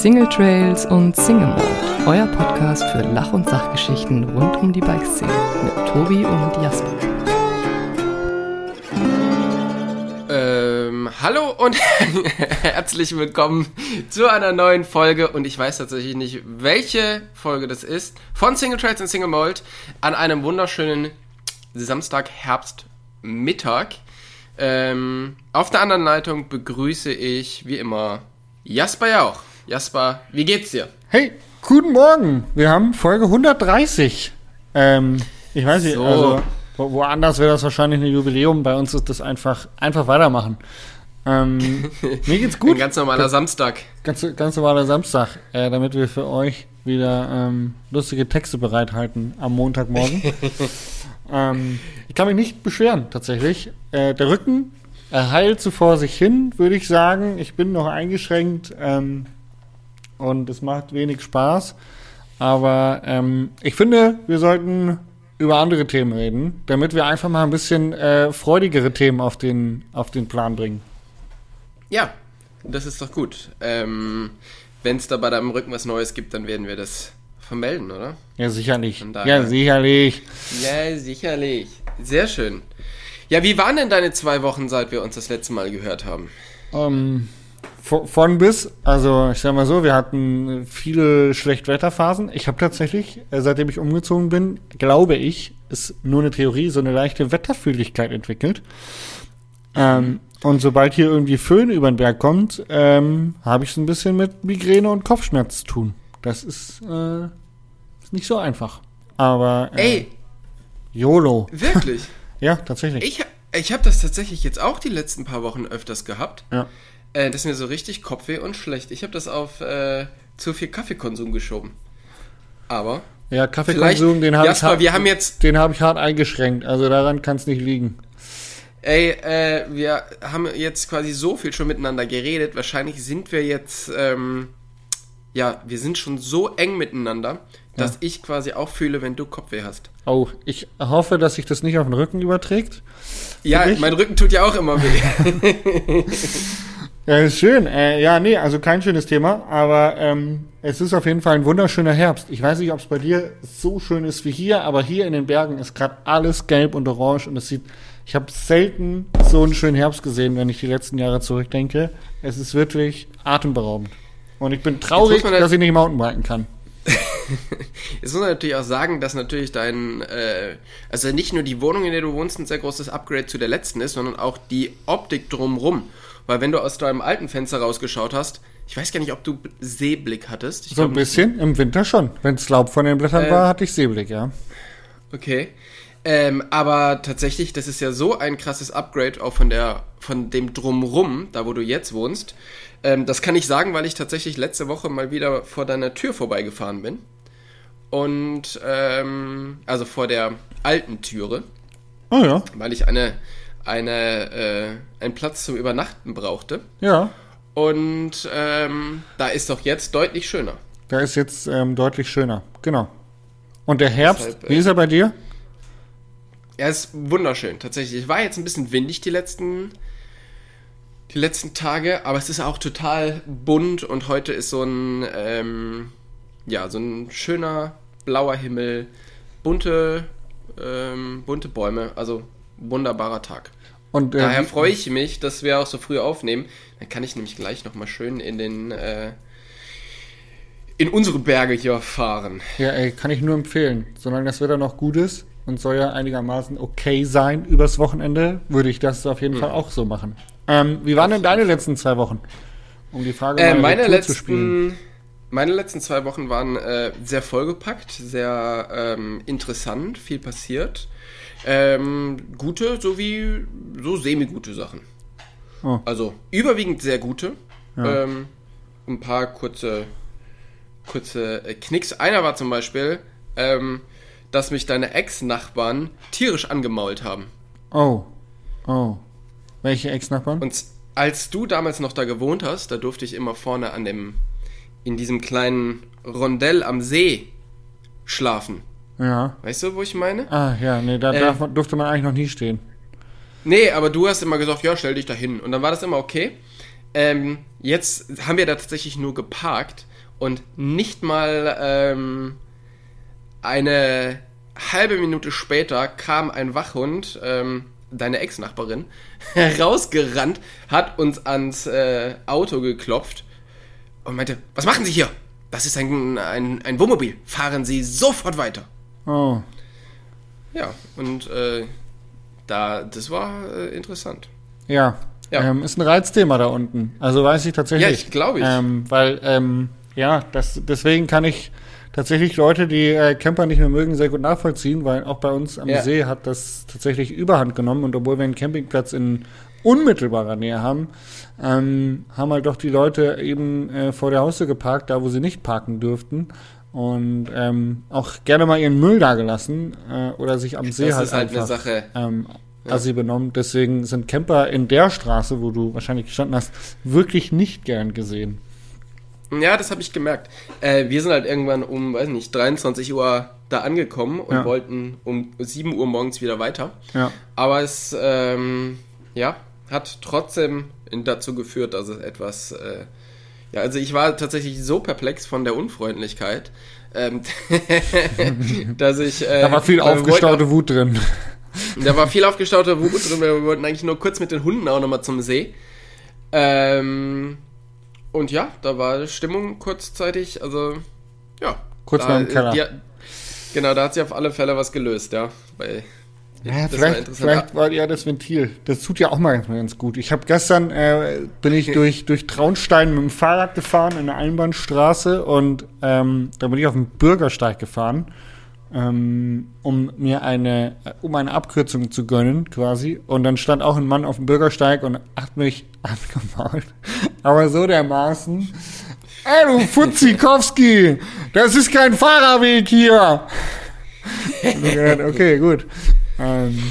Single Trails und Single Mode, euer Podcast für Lach- und Sachgeschichten rund um die Bikeszene mit Tobi und Jasper. Ähm, hallo und herzlich willkommen zu einer neuen Folge und ich weiß tatsächlich nicht, welche Folge das ist, von Single Trails und Single Mold an einem wunderschönen Samstag, Herbst, Mittag. Ähm, auf der anderen Leitung begrüße ich, wie immer, Jasper Jauch. Jasper, wie geht's dir? Hey, guten Morgen. Wir haben Folge 130. Ähm, ich weiß nicht, So. also wo, woanders wäre das wahrscheinlich ein Jubiläum. Bei uns ist das einfach, einfach weitermachen. Ähm, mir geht's Ein gut. ganz normaler Samstag. Ganz, ganz normaler Samstag, äh, damit wir für euch wieder ähm, lustige Texte bereithalten am Montagmorgen. ähm, ich kann mich nicht beschweren, tatsächlich. Äh, der Rücken er heilt so vor sich hin, würde ich sagen. Ich bin noch eingeschränkt ähm, und es macht wenig Spaß. Aber ähm, ich finde, wir sollten über andere Themen reden, damit wir einfach mal ein bisschen äh, freudigere Themen auf den, auf den Plan bringen. Ja, das ist doch gut. Ähm, Wenn es da bei deinem Rücken was Neues gibt, dann werden wir das vermelden, oder? Ja, sicherlich. Ja, sicherlich. Ja, sicherlich. Sehr schön. Ja, wie waren denn deine zwei Wochen, seit wir uns das letzte Mal gehört haben? Ähm, von, von bis, also ich sag mal so, wir hatten viele Schlechtwetterphasen. Ich habe tatsächlich, äh, seitdem ich umgezogen bin, glaube ich, ist nur eine Theorie, so eine leichte Wetterfühligkeit entwickelt. Ähm, und sobald hier irgendwie Föhn über den Berg kommt, ähm, habe ich es ein bisschen mit Migräne und Kopfschmerz zu tun. Das ist, äh, ist nicht so einfach. Aber äh, Ey, YOLO. wirklich? Ja, tatsächlich. ich ich habe das tatsächlich jetzt auch die letzten paar Wochen öfters gehabt. Ja. Äh, das ist mir so richtig Kopfweh und schlecht. Ich habe das auf äh, zu viel Kaffeekonsum geschoben. Aber, Ja, Kaffeekonsum, den habe ich, hart- wir haben jetzt- den hab ich hart eingeschränkt. Also daran kann es nicht liegen. ey, äh, wir haben jetzt quasi so viel schon miteinander geredet. Wahrscheinlich sind wir jetzt, ähm, ja, wir sind schon so eng miteinander, dass ich quasi auch fühle, wenn du Kopfweh hast. Oh, ich hoffe, dass sich das nicht auf den Rücken überträgt. Ja, dich? mein Rücken tut ja auch immer weh. Ja, ist schön. Äh, ja, nee, also kein schönes Thema, aber ähm, es ist auf jeden Fall ein wunderschöner Herbst. Ich weiß nicht, ob es bei dir so schön ist wie hier, aber hier in den Bergen ist gerade alles gelb und orange und es sieht. Ich habe selten so einen schönen Herbst gesehen, wenn ich die letzten Jahre zurückdenke. Es ist wirklich atemberaubend. Und ich bin traurig, halt- dass ich nicht Mountainbiken kann. Jetzt muss man natürlich auch sagen, dass natürlich dein, äh, also nicht nur die Wohnung, in der du wohnst, ein sehr großes Upgrade zu der letzten ist, sondern auch die Optik drumrum. Weil wenn du aus deinem alten Fenster rausgeschaut hast, ich weiß gar nicht, ob du Seeblick hattest. Ich So ein bisschen, im Winter schon. Wenn es Laub von den Blättern Äh, war, hatte ich Seeblick, ja. Okay. Ähm, aber tatsächlich, das ist ja so ein krasses Upgrade auch von der, von dem Drumrum, da wo du jetzt wohnst. Ähm, das kann ich sagen, weil ich tatsächlich letzte Woche mal wieder vor deiner Tür vorbeigefahren bin. Und, ähm, also vor der alten Türe, Oh ja, weil ich eine, eine, äh, einen Platz zum Übernachten brauchte. ja. Und, ähm, da ist doch jetzt deutlich schöner. Da ist jetzt ähm, deutlich schöner. Genau. Und der Herbst, Deshalb, äh, wie ist er bei dir? Ja, ist wunderschön, tatsächlich. Es war jetzt ein bisschen windig die letzten, die letzten Tage, aber es ist auch total bunt und heute ist so ein, ähm, ja, so ein schöner blauer Himmel, bunte, ähm, bunte Bäume, also wunderbarer Tag. Und äh, Daher freue ich mich, dass wir auch so früh aufnehmen. Dann kann ich nämlich gleich nochmal schön in den, äh, in unsere Berge hier fahren. Ja, ey, kann ich nur empfehlen. Solange das Wetter noch gut ist und soll ja einigermaßen okay sein übers Wochenende, würde ich das auf jeden Fall auch so machen. Ähm, wie waren denn deine letzten zwei Wochen? Um die Frage Äh, meine, Retour zu spielen. letzten, meine letzten zwei Wochen waren äh, sehr vollgepackt, sehr ähm, interessant, viel passiert. Ähm, gute sowie so semi-gute Sachen. Oh. Also überwiegend sehr gute. Ja. Ähm, ein paar kurze, kurze äh, Knicks. Einer war zum Beispiel, ähm, dass mich deine Ex-Nachbarn tierisch angemault haben. Oh. Oh. Welche Ex-Nachbarn? Und als du damals noch da gewohnt hast, da durfte ich immer vorne an dem, in diesem kleinen Rondell am See schlafen. Ja. Weißt du, wo ich meine? Ah, ja, nee, da Äh, darf durfte man eigentlich noch nie stehen. Nee, aber du hast immer gesagt, ja, stell dich da hin. Und dann war das immer okay. Ähm, jetzt haben wir da tatsächlich nur geparkt. und nicht mal ähm, eine halbe Minute später kam ein Wachhund, ähm, deine Ex-Nachbarin, rausgerannt, hat uns ans äh, Auto geklopft und meinte, was machen Sie hier? Das ist ein, ein, ein Wohnmobil. Fahren Sie sofort weiter. Oh. Ja, und äh, da, das war äh, interessant. Ja. Ja. Ähm, ist ein Reizthema da unten. Also weiß ich tatsächlich. Ja, ich glaube ich. Ähm, weil, ähm, ja, das, deswegen kann ich tatsächlich Leute, die äh, Camper nicht mehr mögen, sehr gut nachvollziehen, weil auch bei uns am Ja. See hat das tatsächlich Überhand genommen und obwohl wir einen Campingplatz in unmittelbarer Nähe haben, ähm, haben halt doch die Leute eben äh, vor der Haustür geparkt, da wo sie nicht parken dürften. Und ähm, auch gerne mal ihren Müll da gelassen äh, oder sich am See Das halt ist halt einfach eine Sache. ähm, assi benommen. Deswegen sind Camper in der Straße, wo du wahrscheinlich gestanden hast, wirklich nicht gern gesehen. Ja, das habe ich gemerkt. Äh, wir sind halt irgendwann um, weiß nicht, 23 Uhr da angekommen und Ja. wollten um 7 Uhr morgens wieder weiter. Ja. Aber es, ähm, ja, hat trotzdem dazu geführt, dass es etwas, äh, ja, also ich war tatsächlich so perplex von der Unfreundlichkeit, ähm, dass ich, äh, Da war viel aufgestaute Wut drin. Da war viel aufgestaute Wut drin, wir wollten eigentlich nur kurz mit den Hunden auch nochmal zum See. Ähm, und ja, da war Stimmung kurzzeitig, also, ja. Kurz da, mal im Keller. Die, genau, da hat sich auf alle Fälle was gelöst, ja. Weil, Ja, das war vielleicht, vielleicht war ja das Ventil. Das tut ja auch mal ganz, ganz gut. Ich habe gestern äh, bin ich durch durch Traunstein mit dem Fahrrad gefahren in der Einbahnstraße und ähm, da bin ich auf dem Bürgersteig gefahren, ähm, um mir eine um eine Abkürzung zu gönnen quasi. Und dann stand auch ein Mann auf dem Bürgersteig und hat mich angemault, aber so dermaßen. Ey, du Futzikowski, das ist kein Fahrerweg hier. Gedacht, okay, gut. Ähm,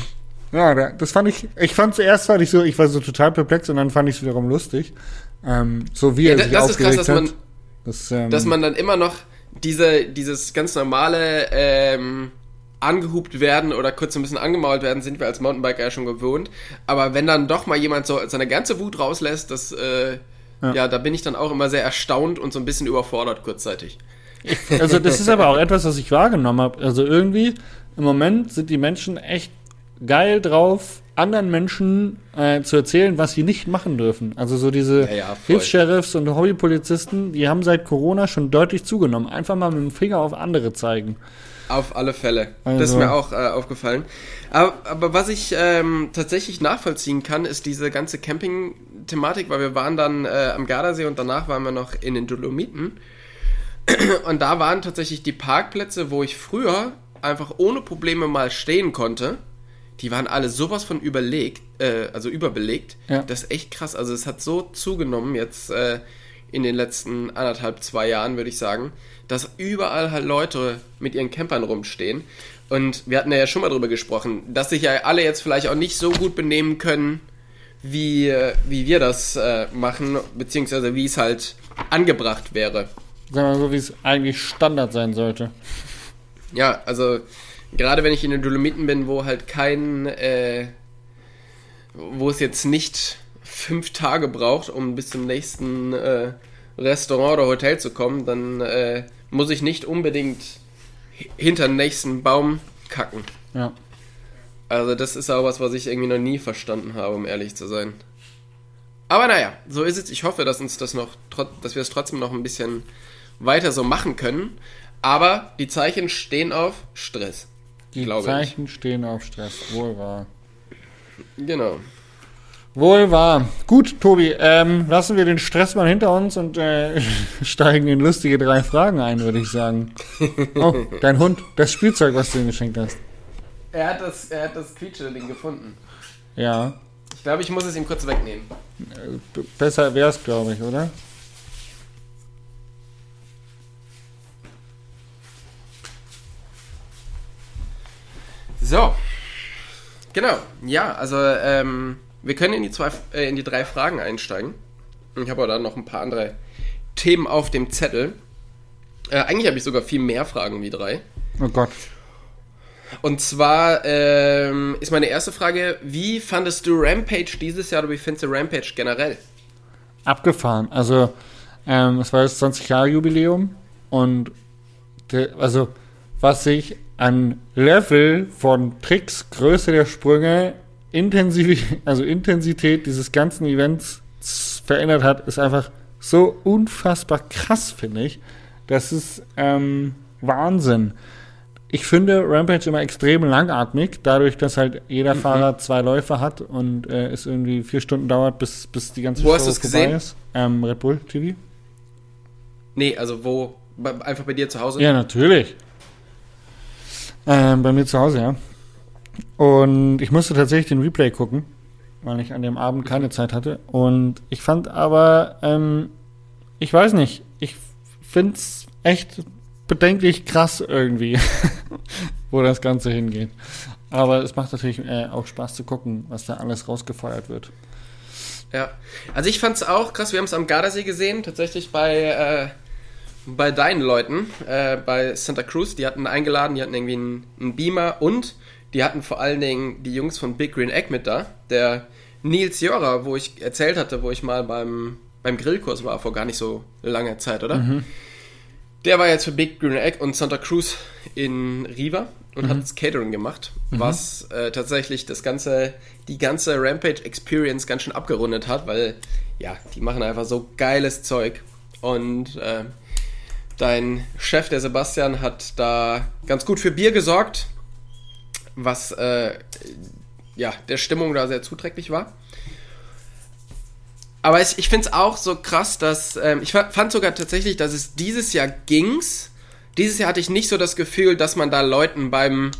ja, da- das fand ich, ich fand zuerst fand ich so, ich war so total perplex und dann fand ich es wiederum lustig. Ähm, so wie Ja, er sich das ist krass, aufgeregt dass man, hat. Das, ähm, dass man dann immer noch diese, dieses ganz normale ähm, angehupt werden oder kurz ein bisschen angemault werden, sind wir als Mountainbiker ja schon gewohnt. Aber wenn dann doch mal jemand so seine ganze Wut rauslässt, das, äh, ja. Ja. da bin ich dann auch immer sehr erstaunt und so ein bisschen überfordert kurzzeitig. also das ist aber auch etwas, was ich wahrgenommen habe. Also irgendwie, im Moment sind die Menschen echt geil drauf, anderen Menschen äh, zu erzählen, was sie nicht machen dürfen. Also so diese Ja, ja. Hilfs-Sheriffs und Hobbypolizisten, die haben seit Corona schon deutlich zugenommen. Einfach mal mit dem Finger auf andere zeigen. Auf alle Fälle. Also- Das ist mir auch äh, aufgefallen. Aber, aber was ich ähm, tatsächlich nachvollziehen kann, ist diese ganze Camping-Thematik, weil wir waren dann äh, am Gardasee und danach waren wir noch in den Dolomiten. Und da waren tatsächlich die Parkplätze, wo ich früher einfach ohne Probleme mal stehen konnte. Die waren alle sowas von überlegt, äh, also überbelegt. Ja. Das ist echt krass. Also es hat so zugenommen jetzt äh, in den letzten anderthalb, zwei Jahren, würde ich sagen, dass überall halt Leute mit ihren Campern rumstehen. Und wir hatten ja schon mal drüber gesprochen, dass sich ja alle jetzt vielleicht auch nicht so gut benehmen können, wie, äh, wie wir das äh, machen, beziehungsweise wie es halt angebracht wäre. Sagen wir mal so, wie es eigentlich Standard sein sollte. Ja, also gerade wenn ich in den Dolomiten bin, wo halt kein, äh, wo es jetzt nicht fünf Tage braucht, um bis zum nächsten äh, Restaurant oder Hotel zu kommen, dann äh, muss ich nicht unbedingt hi- hinter den nächsten Baum kacken. Ja. Also das ist auch was, was ich irgendwie noch nie verstanden habe, um ehrlich zu sein. Aber naja, so ist es. Ich hoffe, dass uns das noch, dass wir es trotzdem noch ein bisschen weiter so machen können. Aber die Zeichen stehen auf Stress. Die Zeichen stehen auf Stress. Wohl wahr. ich. Genau. Wohl wahr. Gut, Tobi, ähm, lassen wir den Stress mal hinter uns und äh, steigen in lustige drei Fragen ein, würde ich sagen. Oh, dein Hund, das Spielzeug, was du ihm geschenkt hast. Er hat das, er hat das Quietsche-Ding gefunden. Ja, Ich glaube, ich muss es ihm kurz wegnehmen. b- besser wär's, glaube ich, oder? So. Genau. Ja, also ähm, wir können in die, zwei, äh, in die drei Fragen einsteigen. Ich habe aber dann noch ein paar andere Themen auf dem Zettel. Äh, eigentlich habe ich sogar viel mehr Fragen wie drei. Oh Gott. Und zwar ähm, ist meine erste Frage, wie fandest du Rampage dieses Jahr oder wie findest du Rampage generell? Abgefahren. Also, Ähm, es war das 20-Jahre-Jubiläum und der, also was sich an Level von Tricks, Größe der Sprünge, Intensiv also Intensität dieses ganzen Events verändert hat, ist einfach so unfassbar krass, finde ich. Das ist ähm, Wahnsinn. Ich finde Rampage immer extrem langatmig, dadurch, dass halt jeder mhm. Fahrer zwei Läufe hat und äh, es irgendwie vier Stunden dauert, bis, bis die ganze wo Show hast vorbei gesehen? ist. Ähm, Red Bull TV? Nee, also wo? Einfach bei dir zu Hause? Ja, natürlich. Ähm, bei mir zu Hause, ja. Und ich musste tatsächlich den Replay gucken, weil ich an dem Abend keine Zeit hatte. Und ich fand aber, ähm, ich weiß nicht, ich finde es echt bedenklich krass irgendwie, wo das Ganze hingeht. Aber es macht natürlich äh, auch Spaß zu gucken, was da alles rausgefeuert wird. Ja, also ich fand es auch krass. Wir haben es am Gardasee gesehen, tatsächlich bei, äh, bei deinen Leuten, äh, bei Santa Cruz. Die hatten eingeladen, die hatten irgendwie einen, einen, Beamer und die hatten vor allen Dingen die Jungs von Big Green Egg mit da. Der Nils Jora, wo ich erzählt hatte, wo ich mal beim, beim Grillkurs war, vor gar nicht so langer Zeit, oder? Mhm. Der war jetzt für Big Green Egg und Santa Cruz in Riva und mhm. hat das Catering gemacht, mhm. was äh, tatsächlich das ganze, die ganze Rampage Experience ganz schön abgerundet hat, weil ja, die machen einfach so geiles Zeug und äh, dein Chef, der Sebastian, hat da ganz gut für Bier gesorgt, was äh, ja der Stimmung da sehr zuträglich war. Aber ich, ich finde es auch so krass, dass ähm, ich fand sogar tatsächlich, dass es dieses Jahr ging's. Dieses Jahr hatte ich nicht so das Gefühl, dass man da Leuten beim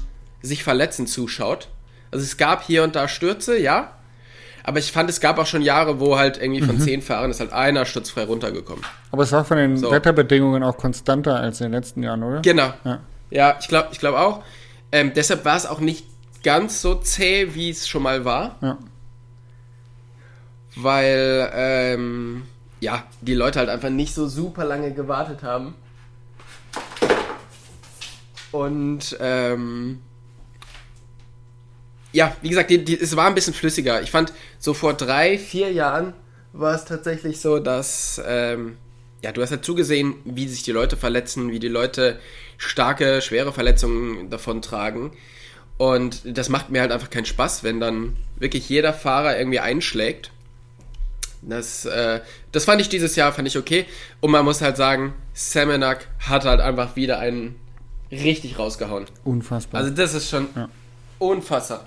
sich verletzen zuschaut. Also es gab hier und da Stürze, ja. Aber ich fand, es gab auch schon Jahre, wo halt irgendwie von mhm. zehn Fahrern ist halt einer sturzfrei runtergekommen. Aber es war von den so. Wetterbedingungen auch konstanter als in den letzten Jahren, oder? Genau. Ja, ja ich glaube ich glaub auch. Ähm, deshalb war es auch nicht ganz so zäh, wie es schon mal war. Ja weil ähm, ja, die Leute halt einfach nicht so super lange gewartet haben. Und ähm, ja, wie gesagt, die, die, es war ein bisschen flüssiger. Ich fand, so vor drei, vier Jahren war es tatsächlich so, dass ähm, ja, du hast halt zugesehen, wie sich die Leute verletzen, wie die Leute starke, schwere Verletzungen davon tragen. Und das macht mir halt einfach keinen Spaß, wenn dann wirklich jeder Fahrer irgendwie einschlägt das, äh, das fand ich dieses Jahr, fand ich okay. Und man muss halt sagen, Semenak hat halt einfach wieder einen richtig rausgehauen. Unfassbar. Also das ist schon ja. unfassbar.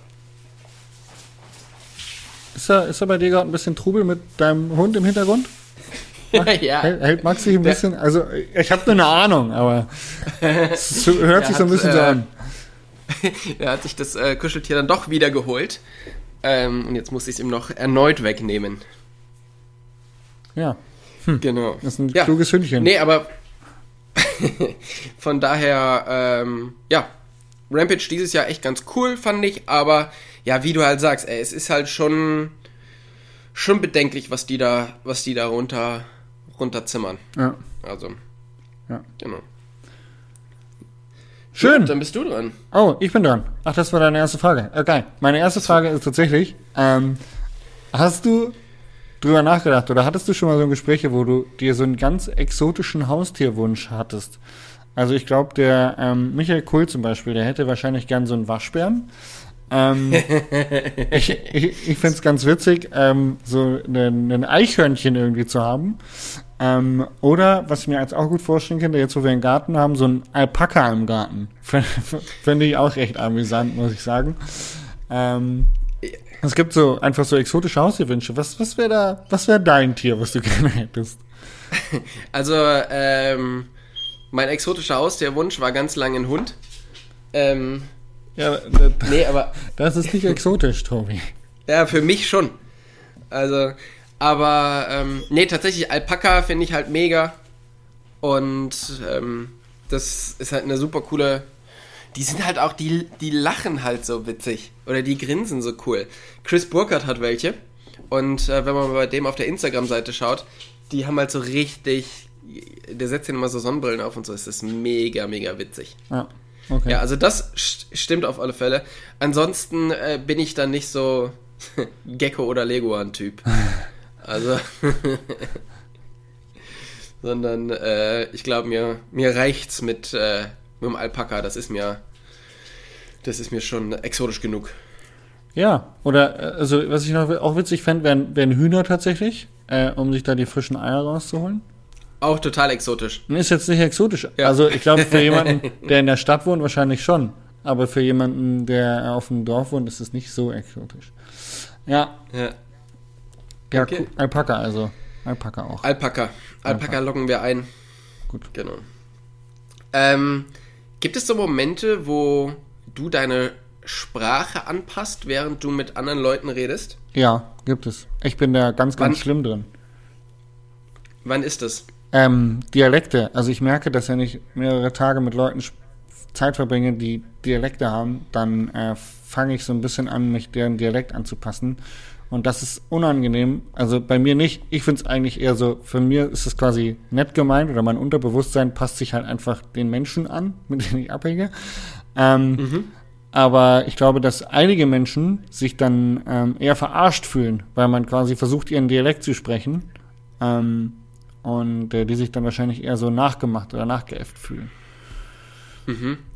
Ist da, ist da bei dir gerade ein bisschen Trubel mit deinem Hund im Hintergrund? ja. Hält, hält Max sich ein bisschen, also ich habe nur eine Ahnung, aber es hört sich so ein bisschen hat, so an. er hat sich das äh, Kuscheltier dann doch wieder geholt. Ähm, und jetzt muss ich es ihm noch erneut wegnehmen. Ja. Hm. Genau. Das ist ein ja. kluges Hündchen. Nee, aber von daher, ähm, ja, Rampage dieses Jahr echt ganz cool, fand ich, aber ja, wie du halt sagst, ey, es ist halt schon, schon bedenklich, was die da, was die da runter, runterzimmern. Ja. Also. Ja. Genau. Schön. Gut, dann bist du dran. Oh, ich bin dran. Ach, das war deine erste Frage. Okay. Meine erste Frage ist tatsächlich, ähm, hast du drüber nachgedacht oder hattest du schon mal so ein Gespräch, wo du dir so einen ganz exotischen Haustierwunsch hattest? Also ich glaube, der ähm, Michael Kuhl zum Beispiel, der hätte wahrscheinlich gern so einen Waschbären. Ähm, ich ich, ich finde es ganz witzig, ähm, so ein Eichhörnchen irgendwie zu haben. Ähm, oder, was ich mir jetzt auch gut vorstellen könnte, jetzt wo wir einen Garten haben, so ein Alpaka im Garten. Finde ich auch recht amüsant, muss ich sagen. Ähm, es gibt so einfach so exotische Haustierwünsche. Was, was wäre da, was wäre dein Tier, was du gerne hättest? Also, ähm, mein exotischer Haustierwunsch war ganz lange ein Hund. Ähm, ja, das, nee, aber. Das ist nicht exotisch, Tobi. Ja, für mich schon. Also, aber, ähm, nee, tatsächlich, Alpaka finde ich halt mega. Und, ähm, das ist halt eine super coole die sind halt auch, die, die lachen halt so witzig. Oder die grinsen so cool. Chris Burkhardt hat welche. Und äh, wenn man bei dem auf der Instagram-Seite schaut, die haben halt so richtig. Der setzt ja immer so Sonnenbrillen auf und so. Es ist mega, mega witzig. Ja, okay. Ja, also das stimmt auf alle Fälle. Ansonsten äh, bin ich dann nicht so Gecko- oder Leguan-Typ. Also. sondern äh, ich glaube, mir, mir reicht's mit, äh, mit dem Alpaka. Das ist mir, das ist mir schon exotisch genug. Ja, oder äh, also was ich noch auch witzig fände, wären, wären Hühner tatsächlich, äh, um sich da die frischen Eier rauszuholen. Auch total exotisch. Ist jetzt nicht exotisch. Ja. Also ich glaube, für jemanden, der in der Stadt wohnt, wahrscheinlich schon. Aber für jemanden, der auf dem Dorf wohnt, ist es nicht so exotisch. Ja, Ja. ja Okay. Alpaka also. Alpaka auch. Alpaka. Alpaka locken wir ein. Gut. Genau. Ähm, gibt es so Momente, wo du deine Sprache anpasst, während du mit anderen Leuten redest? Ja, gibt es. Ich bin da ganz, ganz Wann- schlimm drin. Wann ist das? Ähm, Dialekte. Also ich merke, dass wenn ich mehrere Tage mit Leuten Zeit verbringe, die Dialekte haben, dann äh, fange ich so ein bisschen an, mich deren Dialekt anzupassen. Und das ist unangenehm. Also bei mir nicht. Ich finde es eigentlich eher so, für mir ist es quasi nett gemeint oder mein Unterbewusstsein passt sich halt einfach den Menschen an, mit denen ich abhänge. Ähm, Aber ich glaube, dass einige Menschen sich dann ähm, eher verarscht fühlen, weil man quasi versucht, ihren Dialekt zu sprechen. Ähm, und äh, die sich dann wahrscheinlich eher so nachgemacht oder nachgeäfft fühlen.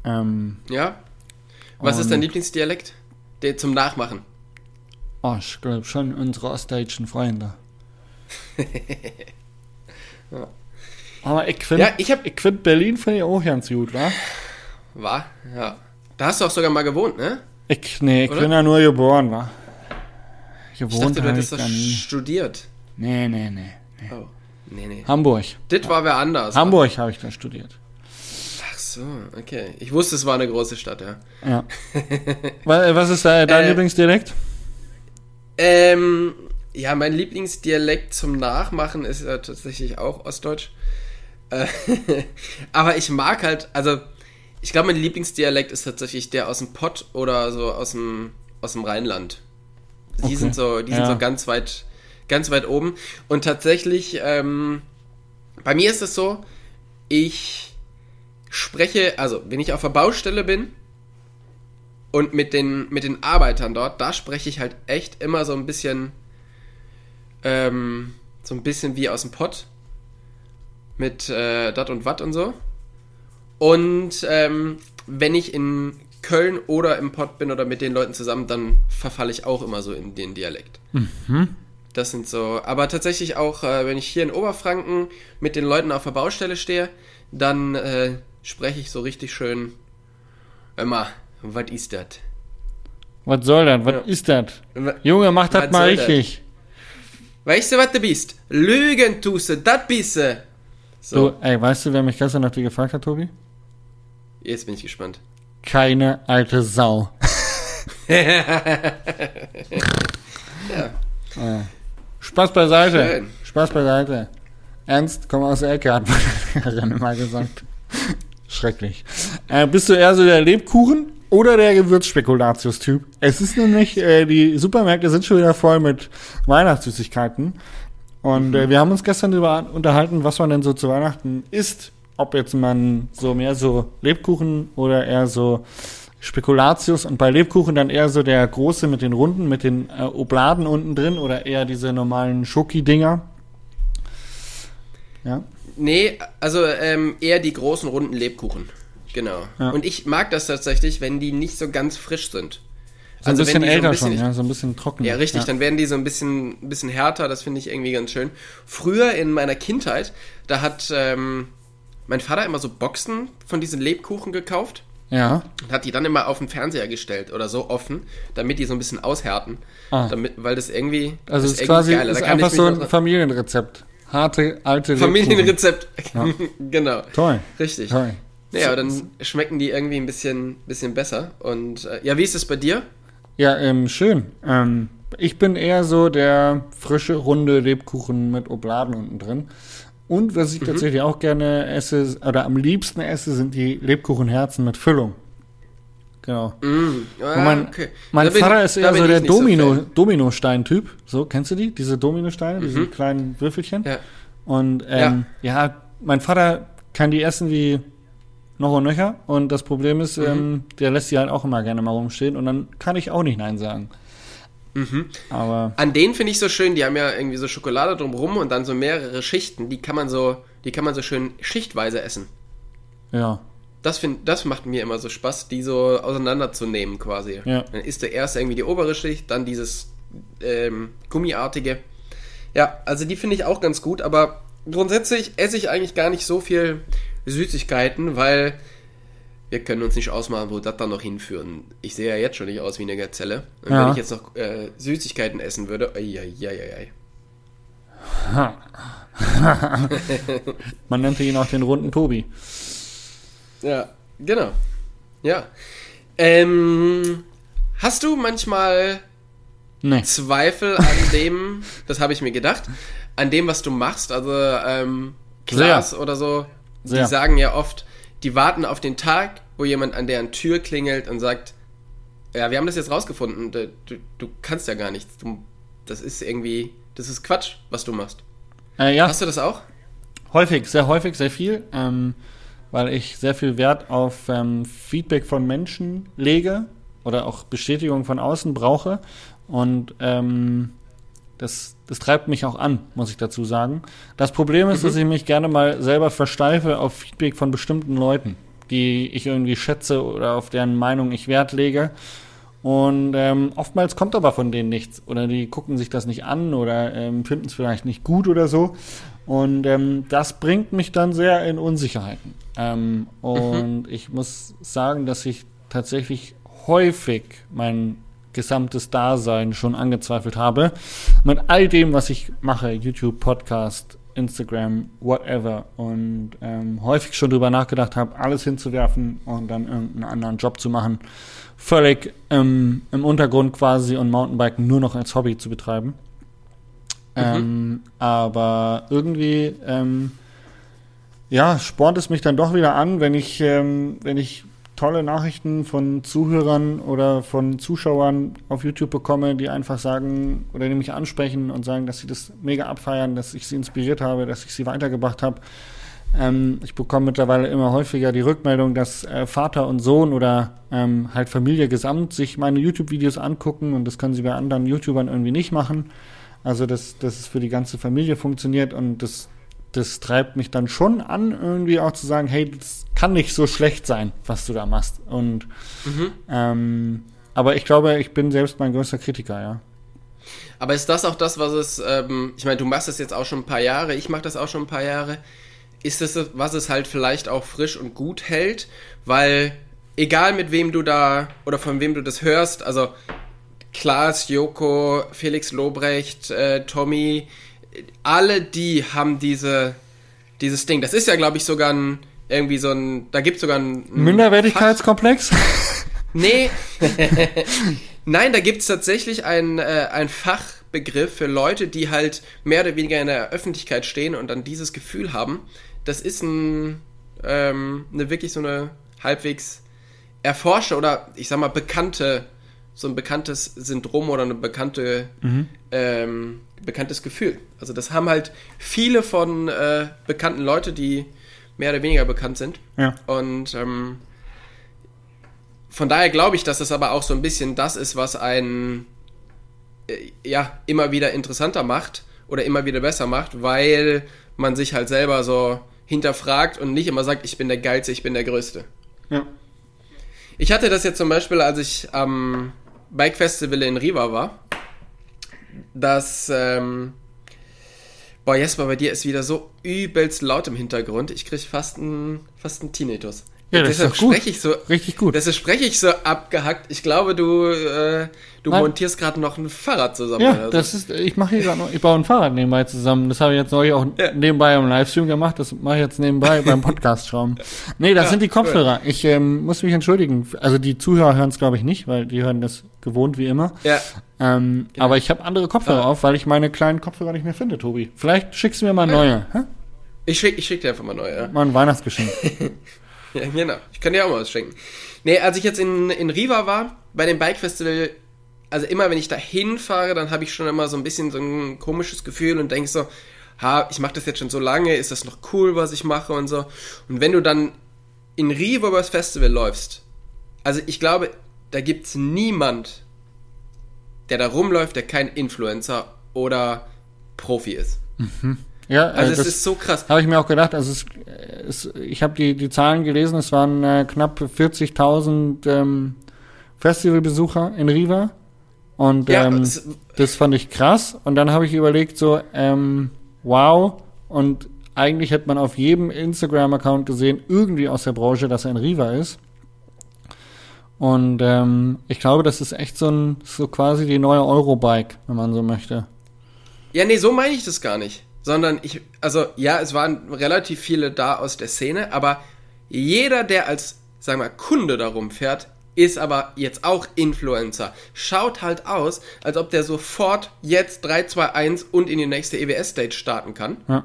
Ähm, Ja? Was ist dein Lieblingsdialekt? Der zum Nachmachen. oh, ich glaube schon unsere ostdeutschen Freunde. Ja. Aber ich finde Ja, ich hab- ich find Berlin finde ich auch ganz gut, wa? War? Ja. Da hast du auch sogar mal gewohnt, ne? Ich, nee, ich Oder? bin ja nur geboren, wa? Ich Gewohnt dachte, du hättest ich das studiert. Nee, nee, nee. Oh. Nee, nee. Hamburg. Das war wer anders. Hamburg habe ich da studiert. Ach so, okay. Ich wusste, es war eine große Stadt, ja. Ja. Wa- Was ist dein Äh, Lieblingsdialekt? Ähm, ja, mein Lieblingsdialekt zum Nachmachen ist ja tatsächlich auch Ostdeutsch. Äh, aber ich mag halt, also ich glaube, mein Lieblingsdialekt ist tatsächlich der aus dem Pott oder so aus dem, aus dem Rheinland. Die Okay. sind so, die Ja. sind so ganz weit, ganz weit oben. Und tatsächlich, ähm, bei mir ist es so, ich spreche, also wenn ich auf der Baustelle bin und mit den, mit den Arbeitern dort, da spreche ich halt echt immer so ein bisschen, ähm, so ein bisschen wie aus dem Pott. Mit äh, dat und wat und so. Und ähm, wenn ich in Köln oder im Pott bin oder mit den Leuten zusammen, dann verfalle ich auch immer so in den Dialekt. Das sind so, aber tatsächlich auch, äh, wenn ich hier in Oberfranken mit den Leuten auf der Baustelle stehe, dann äh, spreche ich so richtig schön, immer, was ist das? Was soll das? Was Ja. ist das? Junge, mach das mal richtig. Weißt du, was du bist? Lügen tust du, das bist du. So, Du, ey, weißt du, wer mich gestern nach dir gefragt hat, Tobi? jetzt bin ich gespannt. Keine alte Sau. ja. Spaß beiseite. Schön. Spaß beiseite. Ernst, komm aus der Ecke, hat meine immer gesagt. Schrecklich. Äh, bist du eher so der Lebkuchen oder der Gewürzspekulatius-Typ? Es ist nämlich, äh, die Supermärkte sind schon wieder voll mit Weihnachtssüßigkeiten. Und äh, wir haben uns gestern darüber unterhalten, was man denn so zu Weihnachten isst. Ob jetzt man so mehr so Lebkuchen oder eher so Spekulatius und bei Lebkuchen dann eher so der große mit den runden, mit den äh, Obladen unten drin oder eher diese normalen Schoki-Dinger. Ja. Nee, also ähm, eher die großen runden Lebkuchen. Genau. Ja. Und ich mag das tatsächlich, wenn die nicht so ganz frisch sind. So ein bisschen älter so ein bisschen, schon, ja, so ein bisschen trocken. Ja, richtig, dann werden die so ein bisschen, ein bisschen härter, das finde ich irgendwie ganz schön. Früher in meiner Kindheit, da hat ähm, mein Vater immer so Boxen von diesen Lebkuchen gekauft Ja. und hat die dann immer auf den Fernseher gestellt oder so offen, damit die so ein bisschen aushärten. Ah. Damit, weil das irgendwie. Also es ist quasi geiler. ist einfach so ein Familienrezept. Harte, alte. Familienrezept. genau. Toll. Richtig. Toll. Ja, aber dann schmecken die irgendwie ein bisschen, bisschen besser. Und äh, ja, wie ist es bei dir? Ja, ähm, schön. Ähm, ich bin eher so der frische, runde Lebkuchen mit Obladen unten drin. Und was Mhm. ich tatsächlich auch gerne esse, oder am liebsten esse, sind die Lebkuchenherzen mit Füllung. Genau. Mm, ah, mein okay. mein Vater ist eher so der so Domino, Fan. Dominostein-Typ. So, kennst du die? Diese Dominosteine, diese kleinen Würfelchen. Ja. Und ähm, ja. mein Vater kann die essen wie noch und nöcher. Und das Problem ist, ähm, der lässt die halt auch immer gerne mal rumstehen. Und dann kann ich auch nicht Nein sagen. Aber An denen finde ich so schön, die haben ja irgendwie so Schokolade drumrum und dann so mehrere Schichten, die kann man so, die kann man so schön schichtweise essen. Ja. Das, find, das macht mir immer so Spaß, die so auseinanderzunehmen quasi. Ja. Dann isst du erst irgendwie die obere Schicht, dann dieses ähm, Gummiartige. Ja, also die finde ich auch ganz gut, aber grundsätzlich esse ich eigentlich gar nicht so viel Süßigkeiten, weil wir können uns nicht ausmalen, wo das dann noch hinführen. Ich sehe ja jetzt schon nicht aus wie eine Gazelle. Und Ja. wenn ich jetzt noch äh, Süßigkeiten essen würde, ei. Man nannte ihn auch den runden Tobi. Ja, genau. Ja. Ähm, hast du manchmal Nee. Zweifel an dem, das habe ich mir gedacht, an dem, was du machst? Also, ähm, Klaas oder so, Sehr. die sagen ja oft, die warten auf den Tag, wo jemand an deren Tür klingelt und sagt, ja, wir haben das jetzt rausgefunden, du, du, du kannst ja gar nichts. Du, das ist irgendwie, das ist Quatsch, was du machst. Äh, ja, Hast du das auch? häufig, sehr häufig, sehr viel, ähm, weil ich sehr viel Wert auf ähm, Feedback von Menschen lege oder auch Bestätigung von außen brauche. Und ähm, das, das treibt mich auch an, muss ich dazu sagen. Das Problem ist, dass ich mich gerne mal selber versteife auf Feedback von bestimmten Leuten, die ich irgendwie schätze oder auf deren Meinung ich Wert lege. Und ähm, oftmals kommt aber von denen nichts. Oder die gucken sich das nicht an oder ähm, finden es vielleicht nicht gut oder so. Und ähm, das bringt mich dann sehr in Unsicherheiten. Ähm, und ich muss sagen, dass ich tatsächlich häufig mein gesamtes Dasein schon angezweifelt habe. Mit all dem, was ich mache, YouTube, Podcast, Instagram, whatever. Und ähm, häufig schon drüber nachgedacht habe, alles hinzuwerfen und dann irgendeinen anderen Job zu machen. Völlig ähm, im Untergrund quasi und Mountainbiken nur noch als Hobby zu betreiben. Ähm, aber irgendwie, ähm, ja, spornt es mich dann doch wieder an, wenn ich, ähm, wenn ich tolle Nachrichten von Zuhörern oder von Zuschauern auf YouTube bekomme, die einfach sagen oder die mich ansprechen und sagen, dass sie das mega abfeiern, dass ich sie inspiriert habe, dass ich sie weitergebracht habe. Ähm, ich bekomme mittlerweile immer häufiger die Rückmeldung, dass äh, Vater und Sohn oder ähm, halt Familie gesamt sich meine YouTube-Videos angucken und das können sie bei anderen YouTubern irgendwie nicht machen. Also, dass, dass es für die ganze Familie funktioniert und das, das treibt mich dann schon an, irgendwie auch zu sagen, hey, das kann nicht so schlecht sein, was du da machst. Und ähm, aber ich glaube, ich bin selbst mein größter Kritiker, ja. Aber ist das auch das, was es, ähm, ich meine, du machst das jetzt auch schon ein paar Jahre, ich mache das auch schon ein paar Jahre. Ist das, was es halt vielleicht auch frisch und gut hält? Weil, egal mit wem du da oder von wem du das hörst, also Klaas, Joko, Felix Lobrecht, äh, Tommy, alle die haben diese, dieses Ding. Das ist ja, glaube ich, sogar ein, irgendwie so ein, da gibt es sogar ein. ein Minderwertigkeitskomplex? Nee. Nein, da gibt es tatsächlich einen, äh, einen Fachbegriff für Leute, die halt mehr oder weniger in der Öffentlichkeit stehen und dann dieses Gefühl haben. Das ist ein, ähm, eine wirklich so eine halbwegs erforschte oder ich sag mal bekannte, so ein bekanntes Syndrom oder eine bekannte, ähm, bekanntes Gefühl. Also das haben halt viele von äh, bekannten Leute, die mehr oder weniger bekannt sind. ja. Und ähm, von daher glaube ich, dass das aber auch so ein bisschen das ist, was einen äh, ja immer wieder interessanter macht oder immer wieder besser macht, weil man sich halt selber so hinterfragt und nicht immer sagt, ich bin der Geilste, ich bin der Größte. ja. Ich hatte das jetzt zum Beispiel, als ich am Bike Festival in Riva war, dass, ähm, boah, Jesper, bei dir ist wieder so übelst laut im Hintergrund. Ich krieg fast einen, fast einen Tinnitus. Ja, das ist Deshalb doch gut. spreche ich so, Richtig gut. deshalb spreche ich so abgehackt. Ich glaube, du, äh, du Nein. montierst gerade noch ein Fahrrad zusammen. Ja, oder so. das ist, ich mache hier gerade noch, ich baue ein Fahrrad nebenbei zusammen. Das habe ich jetzt neulich auch Ja. nebenbei im Livestream gemacht. Das mache ich jetzt nebenbei beim Podcast schauen. Nee, das Ja, sind die Kopfhörer. Ich ähm, muss mich entschuldigen. Also die Zuhörer hören es, glaube ich, nicht, weil die hören das gewohnt wie immer. ja. Ähm, Genau. Aber ich habe andere Kopfhörer Ah. auf, weil ich meine kleinen Kopfhörer nicht mehr finde, Tobi. Vielleicht schickst du mir mal neue. Hä? Ich schick, ich schick dir einfach mal neu, ja. Mal ein Weihnachtsgeschenk. Ja, genau. Ich kann dir auch mal was schenken. Nee, als ich jetzt in, in Riva war, bei dem Bike Festival, also immer wenn ich da hinfahre, dann habe ich schon immer so ein bisschen so ein komisches Gefühl und denke so, ha, ich mache das jetzt schon so lange, ist das noch cool, was ich mache und so. Und wenn du dann in Riva übers Festival läufst, also ich glaube, da gibt's niemand, der da rumläuft, der kein Influencer oder Profi ist. Ja, Also äh, es das ist so krass. habe ich mir auch gedacht. Also es, es, ich habe die, die Zahlen gelesen, es waren äh, knapp 40.000 ähm, Festivalbesucher in Riva. Und Ja, ähm, es- das fand ich krass. Und dann habe ich überlegt, so, ähm, wow. Und eigentlich hätte man auf jedem Instagram-Account gesehen, irgendwie aus der Branche, dass er in Riva ist. Und ähm, ich glaube, das ist echt so ein, so quasi die neue Eurobike, wenn man so möchte. Ja, nee, so meine ich das gar nicht. Sondern ich, also ja, es waren relativ viele da aus der Szene, aber jeder, der als, sagen wir, Kunde darum fährt, ist aber jetzt auch Influencer. Schaut halt aus, als ob der sofort jetzt 3, 2, 1 und in die nächste EWS-Stage starten kann. Ja.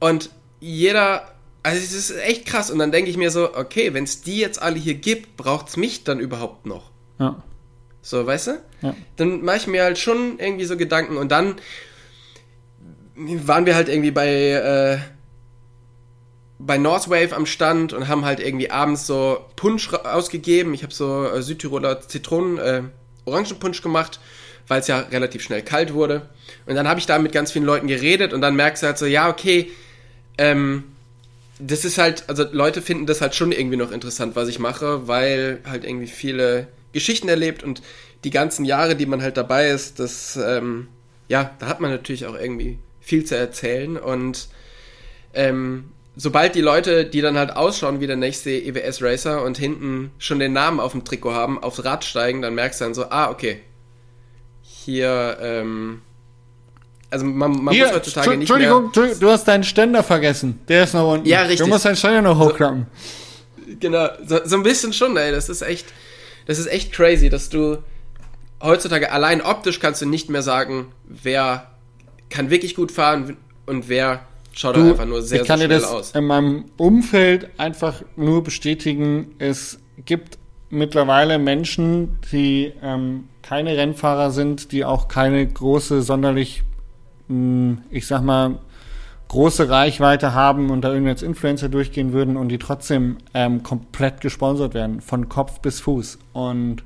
Und jeder, also es ist echt krass. Und dann denke ich mir so, okay, wenn es die jetzt alle hier gibt, braucht es mich dann überhaupt noch? Ja. So, weißt du? Ja. Dann mache ich mir halt schon irgendwie so Gedanken und dann waren wir halt irgendwie bei, äh, bei Northwave am Stand und haben halt irgendwie abends so Punsch ausgegeben. Ich habe so äh, Südtiroler Zitronen, äh, Orangenpunsch gemacht, weil es ja relativ schnell kalt wurde. Und dann habe ich da mit ganz vielen Leuten geredet und dann merkst du halt so, ja, okay, ähm, das ist halt, also Leute finden das halt schon irgendwie noch interessant, was ich mache, weil halt irgendwie viele Geschichten erlebt und die ganzen Jahre, die man halt dabei ist, das, ähm, ja, da hat man natürlich auch irgendwie viel zu erzählen und ähm, sobald die Leute, die dann halt ausschauen wie der nächste EWS-Racer und hinten schon den Namen auf dem Trikot haben, aufs Rad steigen, dann merkst du dann so, ah, okay, hier, ähm, also man, man Hier, muss heutzutage nicht Entschuldigung, mehr... Entschuldigung, du hast deinen Ständer vergessen. Der ist noch unten. Ja, richtig. Du musst deinen Ständer noch hochklappen. Genau, so, so ein bisschen schon, ey. Das ist echt, das ist echt crazy, dass du heutzutage allein optisch kannst du nicht mehr sagen, wer kann wirklich gut fahren und wer schaut Du, einfach nur sehr, ich kann sehr dir das aus. in meinem Umfeld einfach nur bestätigen. Es gibt mittlerweile Menschen, die ähm, keine Rennfahrer sind, die auch keine große, sonderlich, mh, ich sag mal, große Reichweite haben und da irgendwie als Influencer durchgehen würden und die trotzdem ähm, komplett gesponsert werden, von Kopf bis Fuß. Und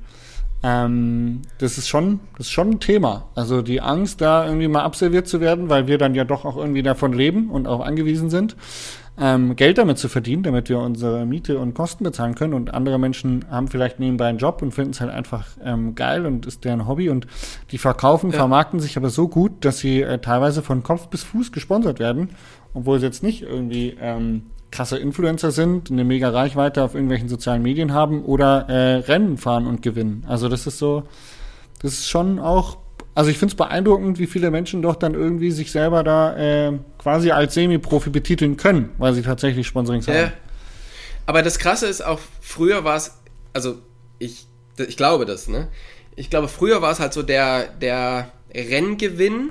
ähm, das ist schon, das ist schon ein Thema. Also die Angst, da irgendwie mal absolviert zu werden, weil wir dann ja doch auch irgendwie davon leben und auch angewiesen sind, ähm, Geld damit zu verdienen, damit wir unsere Miete und Kosten bezahlen können. Und andere Menschen haben vielleicht nebenbei einen Job und finden es halt einfach ähm, geil und ist deren Hobby. Und die verkaufen, Ja. vermarkten sich aber so gut, dass sie äh, teilweise von Kopf bis Fuß gesponsert werden, obwohl sie jetzt nicht irgendwie ähm, krasse Influencer sind, eine mega Reichweite auf irgendwelchen sozialen Medien haben oder äh, Rennen fahren und gewinnen. Also das ist so, das ist schon auch, also ich finde es beeindruckend, wie viele Menschen doch dann irgendwie sich selber da äh, quasi als Semi-Profi betiteln können, weil sie tatsächlich Sponsorings Ja. haben. Aber das Krasse ist auch, früher war es, also ich, ich glaube das, ne? Ich glaube, früher war es halt so der, der Renngewinn,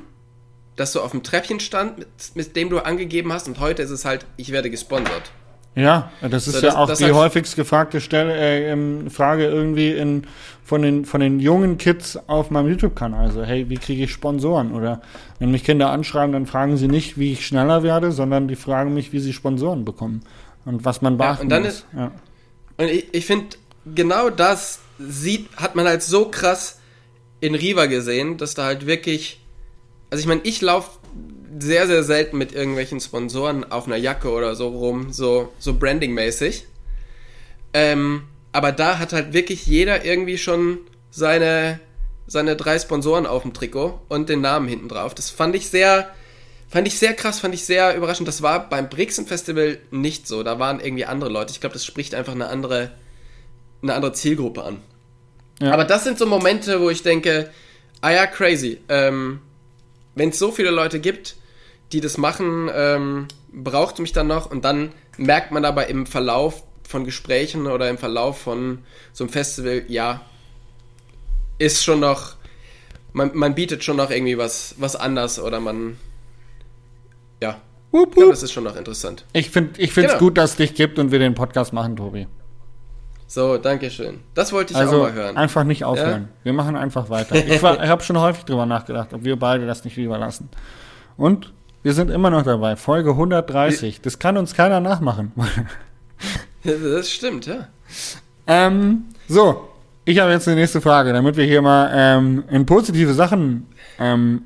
dass du auf dem Treppchen stand, mit, mit dem du angegeben hast und heute ist es halt, ich werde gesponsert. Ja, das ist So, ja das- auch das die häufigst gefragte Stelle, äh, ähm, Frage irgendwie in, von, den, von den jungen Kids auf meinem YouTube-Kanal. Also, hey, wie kriege ich Sponsoren? Oder wenn mich Kinder anschreiben, dann fragen sie nicht, wie ich schneller werde, sondern die fragen mich, wie sie Sponsoren bekommen. Und was man beachten und dann muss. ist- ja. Und ich, ich finde, genau das sieht, hat man halt so krass in Riva gesehen, dass da halt wirklich, also ich meine, ich laufe sehr, sehr selten mit irgendwelchen Sponsoren auf einer Jacke oder so rum, so, so brandingmäßig. Ähm, aber da hat halt wirklich jeder irgendwie schon seine, seine drei Sponsoren auf dem Trikot und den Namen hinten drauf. Das fand ich sehr, fand ich sehr krass, fand ich sehr überraschend. Das war beim Brixen Festival nicht so. Da waren irgendwie andere Leute. Ich glaube, das spricht einfach eine andere, eine andere Zielgruppe an. Ja. Aber das sind so Momente, wo ich denke, ah ja, crazy. Ähm, Wenn es so viele Leute gibt, die das machen, ähm, braucht mich dann noch und dann merkt man aber im Verlauf von Gesprächen oder im Verlauf von so einem Festival, ja, ist schon noch, man, man bietet schon noch irgendwie was, was anders oder man, ja, Wup, ich glaube, wup. das ist schon noch interessant. Ich finde ich find's Genau. gut, dass es dich gibt und wir den Podcast machen, Tobi. So, danke schön. Das wollte ich Also auch mal hören. einfach nicht aufhören. Wir machen einfach weiter. Ich, ich habe schon häufig drüber nachgedacht, ob wir beide das nicht lieber lassen. Und wir sind immer noch dabei. Folge 130. Das kann uns keiner nachmachen. Das stimmt, ja. ähm, so, ich habe jetzt die nächste Frage, damit wir hier mal ähm, in positive Sachen ähm,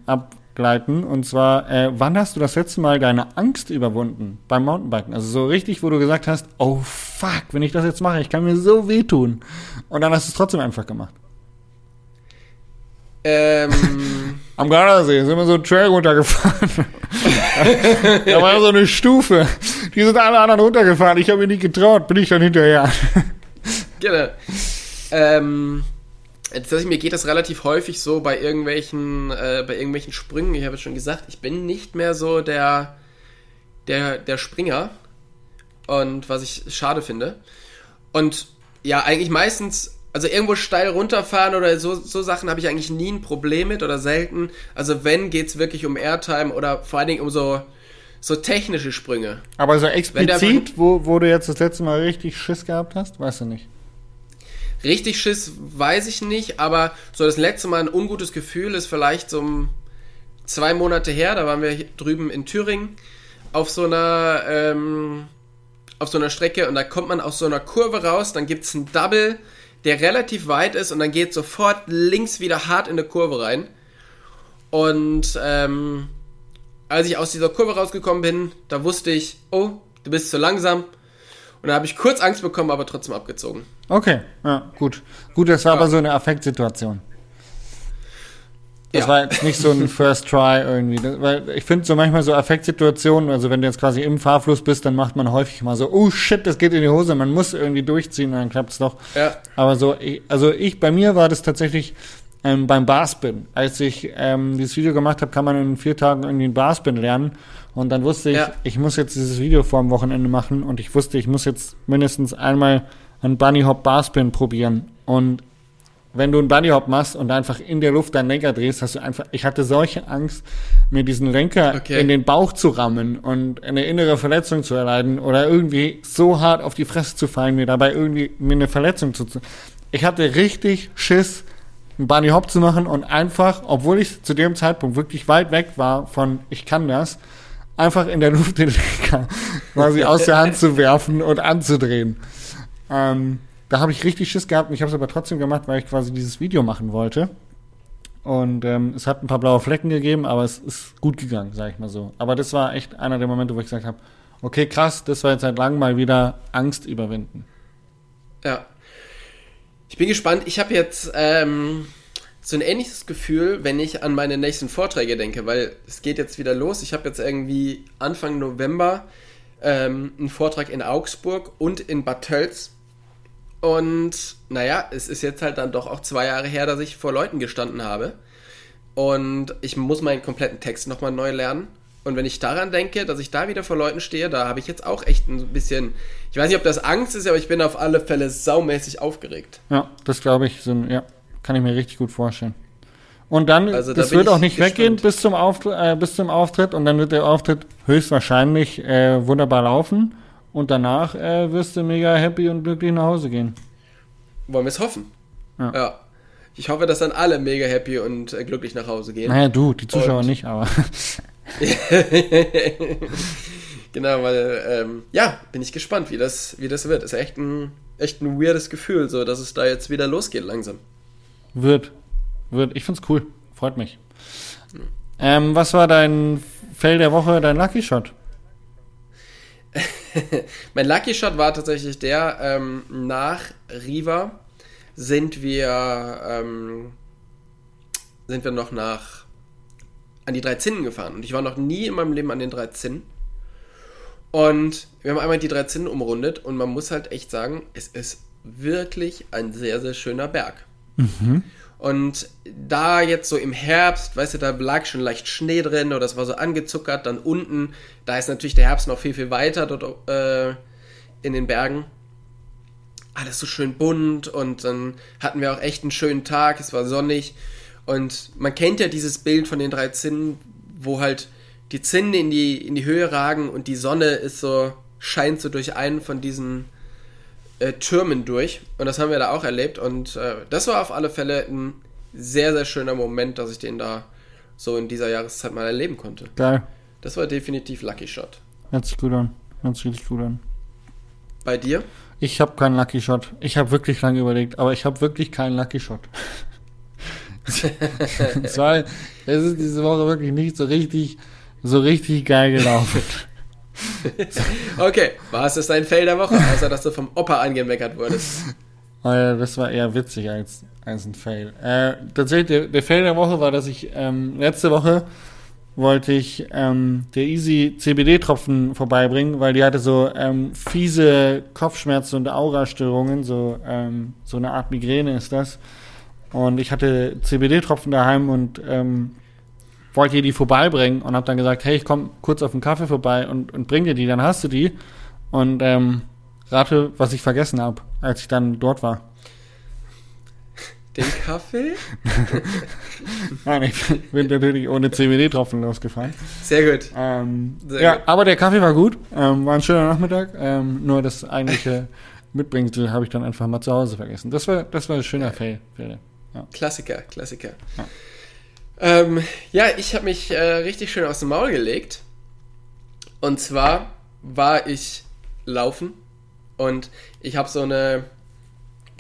gleiten. Und zwar, äh, wann hast du das letzte Mal deine Angst überwunden beim Mountainbiken? Also so richtig, wo du gesagt hast, oh fuck, wenn ich das jetzt mache, ich kann mir so wehtun. Und dann hast du es trotzdem einfach gemacht. Ähm, Am Gardasee sind wir so einen Trail runtergefahren. da war so eine Stufe. Die sind alle anderen runtergefahren. Ich habe mir nicht getraut, bin ich dann hinterher. genau. Ähm, mir geht das relativ häufig so bei irgendwelchen, äh, bei irgendwelchen Sprüngen. Ich habe es schon gesagt, ich bin nicht mehr so der, der, der Springer. Und was ich schade finde. Und ja, eigentlich meistens, also irgendwo steil runterfahren oder so, so Sachen habe ich eigentlich nie ein Problem mit oder selten. Also wenn, geht's wirklich um Airtime oder vor allen Dingen um so, so technische Sprünge. Aber so der- explizit, wo, wo du jetzt das letzte Mal richtig Schiss gehabt hast, weißt du nicht. Richtig Schiss weiß ich nicht, aber so das letzte Mal ein ungutes Gefühl ist vielleicht so um zwei Monate her. Da waren wir drüben in Thüringen auf so einer ähm, auf so einer Strecke und da kommt man aus so einer Kurve raus, dann gibt's einen Double, der relativ weit ist und dann geht sofort links wieder hart in eine Kurve rein. Und ähm, als ich aus dieser Kurve rausgekommen bin, da wusste ich, oh, du bist zu langsam. Und da habe ich kurz Angst bekommen, aber trotzdem abgezogen. Okay, ja, gut. Gut, das war aber so eine Affektsituation. Das Ja. war jetzt nicht so ein First Try irgendwie. Das, weil ich finde so manchmal so Affektsituationen, also wenn du jetzt quasi im Fahrfluss bist, dann macht man häufig mal so, oh shit, das geht in die Hose, man muss irgendwie durchziehen, und dann klappt's doch. Ja. Aber so, also ich, bei mir war das tatsächlich ähm, beim Barspin. Als ich ähm, dieses Video gemacht habe, kann man in vier Tagen irgendwie einen Barspin lernen. Und dann wusste ich, Ja. ich muss jetzt dieses Video vor dem Wochenende machen und ich wusste, ich muss jetzt mindestens einmal einen Bunny Hop Barspin probieren. Und wenn du einen Bunny Hop machst und einfach in der Luft deinen Lenker drehst, hast du einfach, ich hatte solche Angst, mir diesen Lenker Okay. in den Bauch zu rammen und eine innere Verletzung zu erleiden oder irgendwie so hart auf die Fresse zu fallen, mir dabei irgendwie mir eine Verletzung zu. zu- Ich hatte richtig Schiss, einen Bunny Hop zu machen und einfach, obwohl ich zu dem Zeitpunkt wirklich weit weg war von ich kann das, einfach in der Luft den Lenker quasi aus der Hand zu werfen und anzudrehen. Ähm, da habe ich richtig Schiss gehabt und ich habe es aber trotzdem gemacht, weil ich quasi dieses Video machen wollte. Und ähm, es hat ein paar blaue Flecken gegeben, aber es ist gut gegangen, sage ich mal so. Aber das war echt einer der Momente, wo ich gesagt habe, okay, krass, das war jetzt seit langem mal wieder Angst überwinden. Ja. Ich bin gespannt. Ich habe jetzt ähm, so ein ähnliches Gefühl, wenn ich an meine nächsten Vorträge denke, weil es geht jetzt wieder los. Ich habe jetzt irgendwie Anfang November ähm, einen Vortrag in Augsburg und in Bad Tölz. Und naja, es ist jetzt halt dann doch auch zwei Jahre her, dass ich vor Leuten gestanden habe. Und ich muss meinen kompletten Text nochmal neu lernen. Und wenn ich daran denke, dass ich da wieder vor Leuten stehe, da habe ich jetzt auch echt ein bisschen, ich weiß nicht, ob das Angst ist, aber ich bin auf alle Fälle saumäßig aufgeregt. Ja, das glaube ich, ein- ja, kann ich mir richtig gut vorstellen. Und dann, Also da das wird auch nicht gespannt. weggehen bis zum, Auftritt, äh, bis zum Auftritt und dann wird der Auftritt höchstwahrscheinlich äh, wunderbar laufen und danach äh, wirst du mega happy und glücklich nach Hause gehen. Wollen wir es hoffen? Ja. ja. Ich hoffe, dass dann alle mega happy und äh, glücklich nach Hause gehen. Naja, du, die Zuschauer Und- nicht, aber genau, weil, ähm, ja, bin ich gespannt, wie das, wie das wird. Ist echt ein, echt ein weirdes Gefühl, so, dass es da jetzt wieder losgeht langsam. wird, wird. Ich find's cool, freut mich. Ähm, was war dein Fail der Woche, dein Lucky Shot? Mein Lucky Shot war tatsächlich der, ähm, nach Riva sind wir, ähm, sind wir noch nach, an die drei Zinnen gefahren. Und ich war noch nie in meinem Leben an den drei Zinnen. Und wir haben einmal die drei Zinnen umrundet und man muss halt echt sagen, es ist wirklich ein sehr, sehr schöner Berg. Und da jetzt so im Herbst, weißt du, da lag schon leicht Schnee drin oder es war so angezuckert, dann unten, da ist natürlich der Herbst noch viel, viel weiter dort äh, in den Bergen. Alles so schön bunt und dann hatten wir auch echt einen schönen Tag, es war sonnig und man kennt ja dieses Bild von den drei Zinnen, wo halt die Zinnen in die, in die Höhe ragen und die Sonne ist so, scheint so durch einen von diesen äh, Türmen durch. Und das haben wir da auch erlebt. Und äh, das war auf alle Fälle ein sehr, sehr schöner Moment, dass ich den da so in dieser Jahreszeit mal erleben konnte. Geil. Das war definitiv Lucky Shot. Hört sich gut an. Hört sich richtig gut an. Bei dir? Ich habe keinen Lucky Shot. Ich habe wirklich lange überlegt, aber ich habe wirklich keinen Lucky Shot. es, war, es ist diese Woche wirklich nicht so richtig, so richtig geil gelaufen. okay, war es das dein Fail der Woche, außer dass du vom Opa angemeckert wurdest? Äh, das war eher witzig als, als ein Fail. Äh, tatsächlich, der, der Fail der Woche war, dass ich ähm, letzte Woche wollte ich ähm, der Easy CBD-Tropfen vorbeibringen, weil die hatte so ähm, fiese Kopfschmerzen und Aurastörungen, so, ähm, so eine Art Migräne ist das. Und ich hatte CBD-Tropfen daheim und ähm, wollte ihr die vorbeibringen und habe dann gesagt, hey, ich komme kurz auf den Kaffee vorbei und, und bring dir die, dann hast du die. Und ähm, rate, was ich vergessen habe, als ich dann dort war. Den Kaffee? Nein, ich bin natürlich ohne CBD-Tropfen losgefahren. Sehr gut. Ähm, Sehr ja, gut. aber der Kaffee war gut. Ähm, war ein schöner Nachmittag. Ähm, nur das eigentliche Mitbringsel habe ich dann einfach mal zu Hause vergessen. Das war, das war ein schöner Fail. Fail. Ja. Klassiker, Klassiker. Ja. Ähm, ja, ich habe mich äh, richtig schön aus dem Maul gelegt. Und zwar war ich laufen und ich habe so eine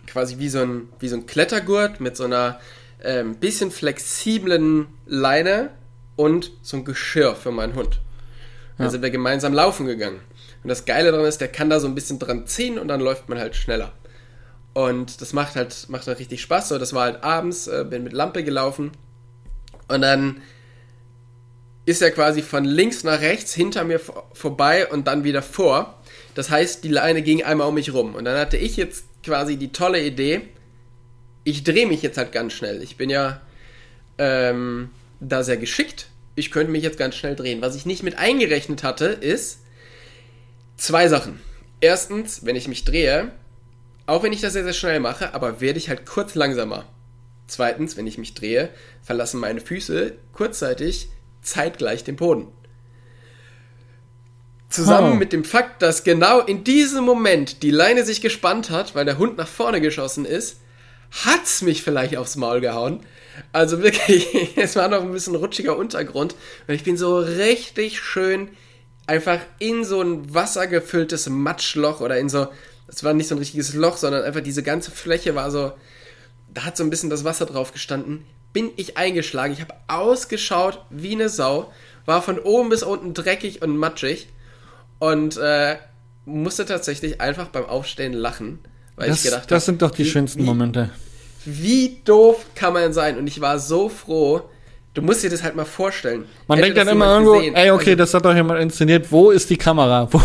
quasi wie so ein wie so ein Klettergurt mit so einer ähm, bisschen flexiblen Leine und so ein Geschirr für meinen Hund. Dann Ja. sind wir gemeinsam laufen gegangen. Und das Geile daran ist, der kann da so ein bisschen dran ziehen und dann läuft man halt schneller. Und das macht halt, macht halt richtig Spaß. So, das war halt abends, äh, bin mit Lampe gelaufen. Und dann ist er quasi von links nach rechts hinter mir vor, vorbei und dann wieder vor. Das heißt, die Leine ging einmal um mich rum. Und dann hatte ich jetzt quasi die tolle Idee, ich drehe mich jetzt halt ganz schnell. Ich bin ja ähm, da sehr geschickt. Ich könnte mich jetzt ganz schnell drehen. Was ich nicht mit eingerechnet hatte, ist zwei Sachen. Erstens, wenn ich mich drehe, auch wenn ich das sehr, sehr schnell mache, aber werde ich halt kurz langsamer. Zweitens, wenn ich mich drehe, verlassen meine Füße kurzzeitig zeitgleich den Boden. Zusammen Oh. mit dem Fakt, dass genau in diesem Moment die Leine sich gespannt hat, weil der Hund nach vorne geschossen ist, hat's mich vielleicht aufs Maul gehauen. Also wirklich, es war noch ein bisschen rutschiger Untergrund und ich bin so richtig schön einfach in so ein wassergefülltes Matschloch oder in so, es war nicht so ein richtiges Loch, sondern einfach diese ganze Fläche war so, da hat so ein bisschen das Wasser drauf gestanden, bin ich eingeschlagen. Ich habe ausgeschaut wie eine Sau, war von oben bis unten dreckig und matschig und äh, musste tatsächlich einfach beim Aufstehen lachen, weil Das, ich gedacht das hab, sind doch die wie- schönsten wie, Momente. Wie doof kann man sein? Und ich war so froh. Du musst dir das halt mal vorstellen. Man Hätte denkt dann immer irgendwo, gesehen? ey, okay, Also, das hat doch jemand inszeniert. Wo ist die Kamera? Wo,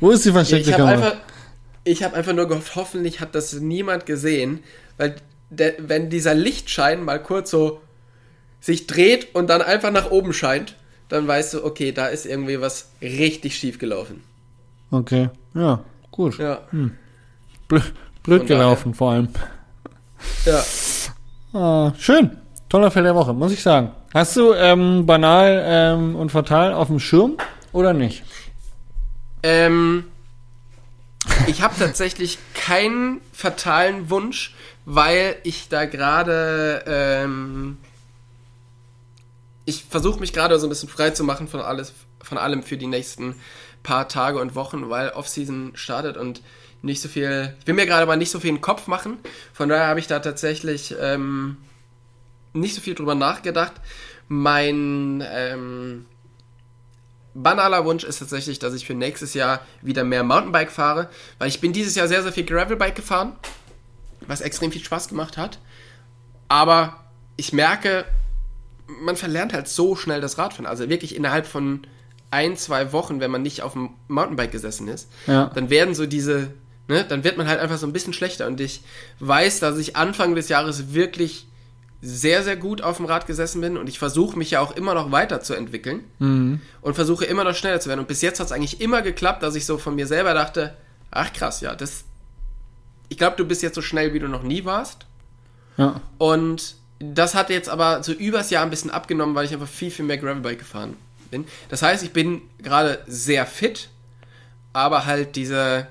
wo ist die Ja, versteckte ich habe Kamera? einfach, ich habe einfach nur gehofft, hoffentlich hat das niemand gesehen, weil der, wenn dieser Lichtschein mal kurz so sich dreht und dann einfach nach oben scheint, dann weißt du, okay, da ist irgendwie was richtig schief gelaufen. Okay, ja, gut. Ja, Blöd, blöd daher. gelaufen vor allem. ja. Ah, schön. Toller Fell der Woche, muss ich sagen. Hast du ähm, banal ähm, und fatal auf dem Schirm oder nicht? Ähm, ich habe tatsächlich keinen fatalen Wunsch, weil ich da gerade ähm, ich versuche mich gerade so ein bisschen frei zu machen von alles von allem für die nächsten paar Tage und Wochen, weil Offseason startet und nicht so viel. Ich will mir gerade mal nicht so viel in den Kopf machen. Von daher habe ich da tatsächlich ähm, nicht so viel drüber nachgedacht. Mein ähm, banaler Wunsch ist tatsächlich, dass ich für nächstes Jahr wieder mehr Mountainbike fahre, weil ich bin dieses Jahr sehr, sehr viel Gravelbike gefahren, was extrem viel Spaß gemacht hat. Aber ich merke, man verlernt halt so schnell das Radfahren. Also wirklich innerhalb von ein, zwei Wochen, wenn man nicht auf dem Mountainbike gesessen ist, Ja. dann werden so diese, ne, dann wird man halt einfach so ein bisschen schlechter. Und ich weiß, dass ich Anfang des Jahres wirklich sehr, sehr gut auf dem Rad gesessen bin und ich versuche mich ja auch immer noch weiterzuentwickeln und versuche immer noch schneller zu werden. Und bis jetzt hat es eigentlich immer geklappt, dass ich so von mir selber dachte, ach krass, ja, das, ich glaube, du bist jetzt so schnell, wie du noch nie warst. Ja. Und das hat jetzt aber so übers Jahr ein bisschen abgenommen, weil ich einfach viel, viel mehr Gravelbike gefahren bin. Das heißt, ich bin gerade sehr fit, aber halt diese,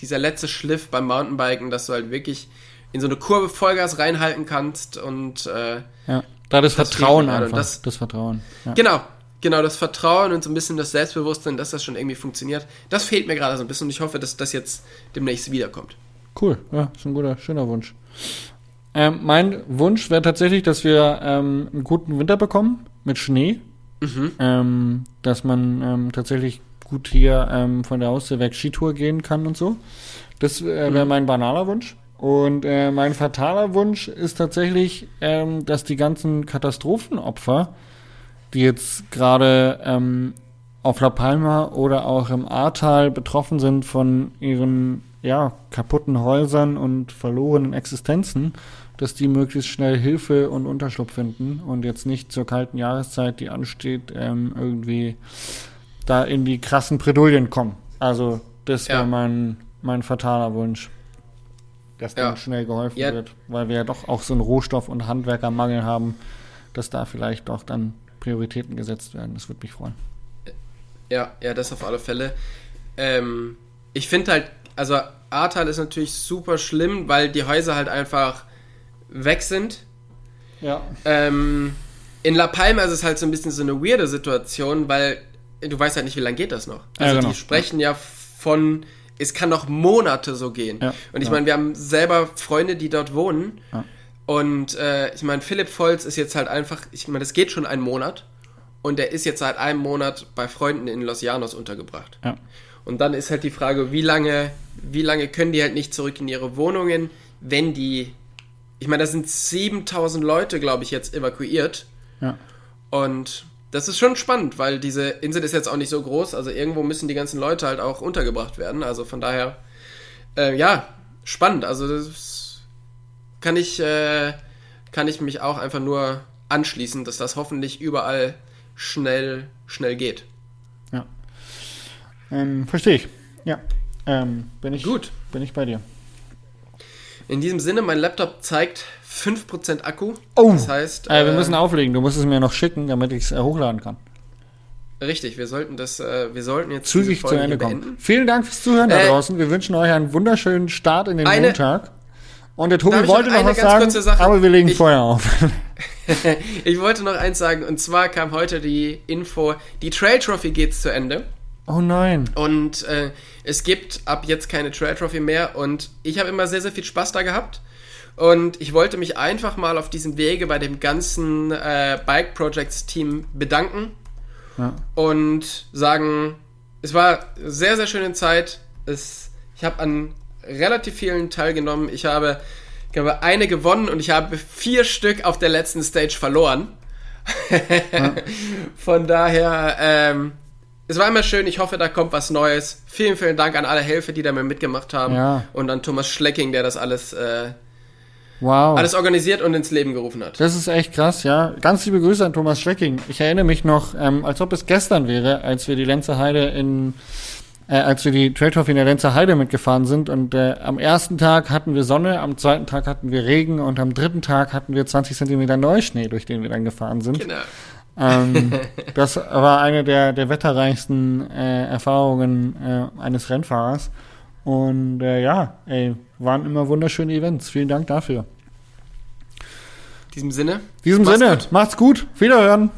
dieser letzte Schliff beim Mountainbiken, dass du halt wirklich in so eine Kurve Vollgas reinhalten kannst und äh, Ja. Da das, Das Vertrauen einfach. Das- Das, Vertrauen. Ja. genau, genau, das Vertrauen und so ein bisschen das Selbstbewusstsein, dass das schon irgendwie funktioniert, das fehlt mir gerade so ein bisschen und ich hoffe, dass das jetzt demnächst wiederkommt. Cool. Ja, ist ein guter, schöner Wunsch. Ähm, mein Wunsch wäre tatsächlich, dass wir ähm, einen guten Winter bekommen mit Schnee. Mhm. Ähm, dass man ähm, tatsächlich gut hier ähm, von der Haustür weg Skitour gehen kann und so. Das äh, wäre mein banaler Wunsch. Und äh, mein fataler Wunsch ist tatsächlich, ähm, dass die ganzen Katastrophenopfer, die jetzt gerade ähm, auf La Palma oder auch im Ahrtal betroffen sind von ihren ja, kaputten Häusern und verlorenen Existenzen, dass die möglichst schnell Hilfe und Unterschlupf finden und jetzt nicht zur kalten Jahreszeit, die ansteht, ähm, irgendwie da in die krassen Bredouillen kommen. Also das wäre Ja. mein, mein fataler Wunsch. Dass Ja. denen schnell geholfen Ja. wird, weil wir ja doch auch so einen Rohstoff- und Handwerkermangel haben, dass da vielleicht auch dann Prioritäten gesetzt werden. Das würde mich freuen. Ja, ja, das auf alle Fälle. Ähm, ich finde halt, also Ahrtal ist natürlich super schlimm, weil die Häuser halt einfach weg sind. Ja. Ähm, in La Palma ist es halt so ein bisschen so eine weirde Situation, weil du weißt halt nicht, wie lange geht das noch. Ja, Also genau. die sprechen ja von, es kann noch Monate so gehen. Ja, Und ich ja. meine, wir haben selber Freunde, die dort wohnen. Ja. Und äh, ich meine, Philipp Volz ist jetzt halt einfach, ich meine, das geht schon einen Monat. Und der ist jetzt seit einem Monat bei Freunden in Los Llanos untergebracht. Und dann ist halt die Frage, wie lange, wie lange können die halt nicht zurück in ihre Wohnungen, wenn die, ich meine, da sind 7000 Leute, glaube ich, jetzt evakuiert. Ja. Und das ist schon spannend, weil diese Insel ist jetzt auch nicht so groß, also irgendwo müssen die ganzen Leute halt auch untergebracht werden. Also von daher, äh, ja, spannend. Also das kann ich, äh, kann ich mich auch einfach nur anschließen, dass das hoffentlich überall schnell, schnell geht. Ja. Ähm, Verstehe ich. Ja. Ähm, bin ich, Gut. Bin ich bei dir. In diesem Sinne, mein Laptop zeigt 5% Akku. Oh. Das heißt, Äh, wir äh, müssen auflegen. Du musst es mir noch schicken, damit ich es äh, hochladen kann. richtig, wir sollten das, äh, wir sollten jetzt Zügig diese zu Ende kommen. beenden. Vielen Dank fürs Zuhören da Äh, draußen. Wir wünschen euch einen wunderschönen Start in den Eine- Montag. Und der Tobi noch wollte noch eine was sagen, aber wir legen Ich- vorher auf. Ich wollte noch eins sagen, und zwar kam heute die Info, die Trail Trophy geht zu Ende. Oh nein. Und äh, es gibt ab jetzt keine Trail Trophy mehr. Und ich habe immer sehr, sehr viel Spaß da gehabt. Und ich wollte mich einfach mal auf diesem Wege bei dem ganzen äh, Bike Projects Team bedanken. Ja. Und sagen, es war eine sehr, sehr schöne Zeit. Es, ich habe an relativ vielen teilgenommen. Ich habe, ich glaube, eine gewonnen und ich habe vier Stück auf der letzten Stage verloren. Von daher, ähm, es war immer schön. Ich hoffe, da kommt was Neues. Vielen, vielen Dank an alle Helfer, die da mit mitgemacht haben. Ja. Und an Thomas Schlecking, der das alles, äh, Wow. alles organisiert und ins Leben gerufen hat. Das ist echt krass, ja. Ganz liebe Grüße an Thomas Schrecking. Ich erinnere mich noch, ähm, als ob es gestern wäre, als wir die Lenzer Heide in, äh, als wir die Trade in der Lenzer Heide mitgefahren sind und äh, am ersten Tag hatten wir Sonne, am zweiten Tag hatten wir Regen und am dritten Tag hatten wir 20 Zentimeter Neuschnee, durch den wir dann gefahren sind. Genau. Ähm, das war eine der, der wetterreichsten äh, Erfahrungen äh, eines Rennfahrers. Und äh, ja, ey, waren immer wunderschöne Events. Vielen Dank dafür. In diesem Sinne. In diesem Sinne, gut. macht's gut. Wiederhören.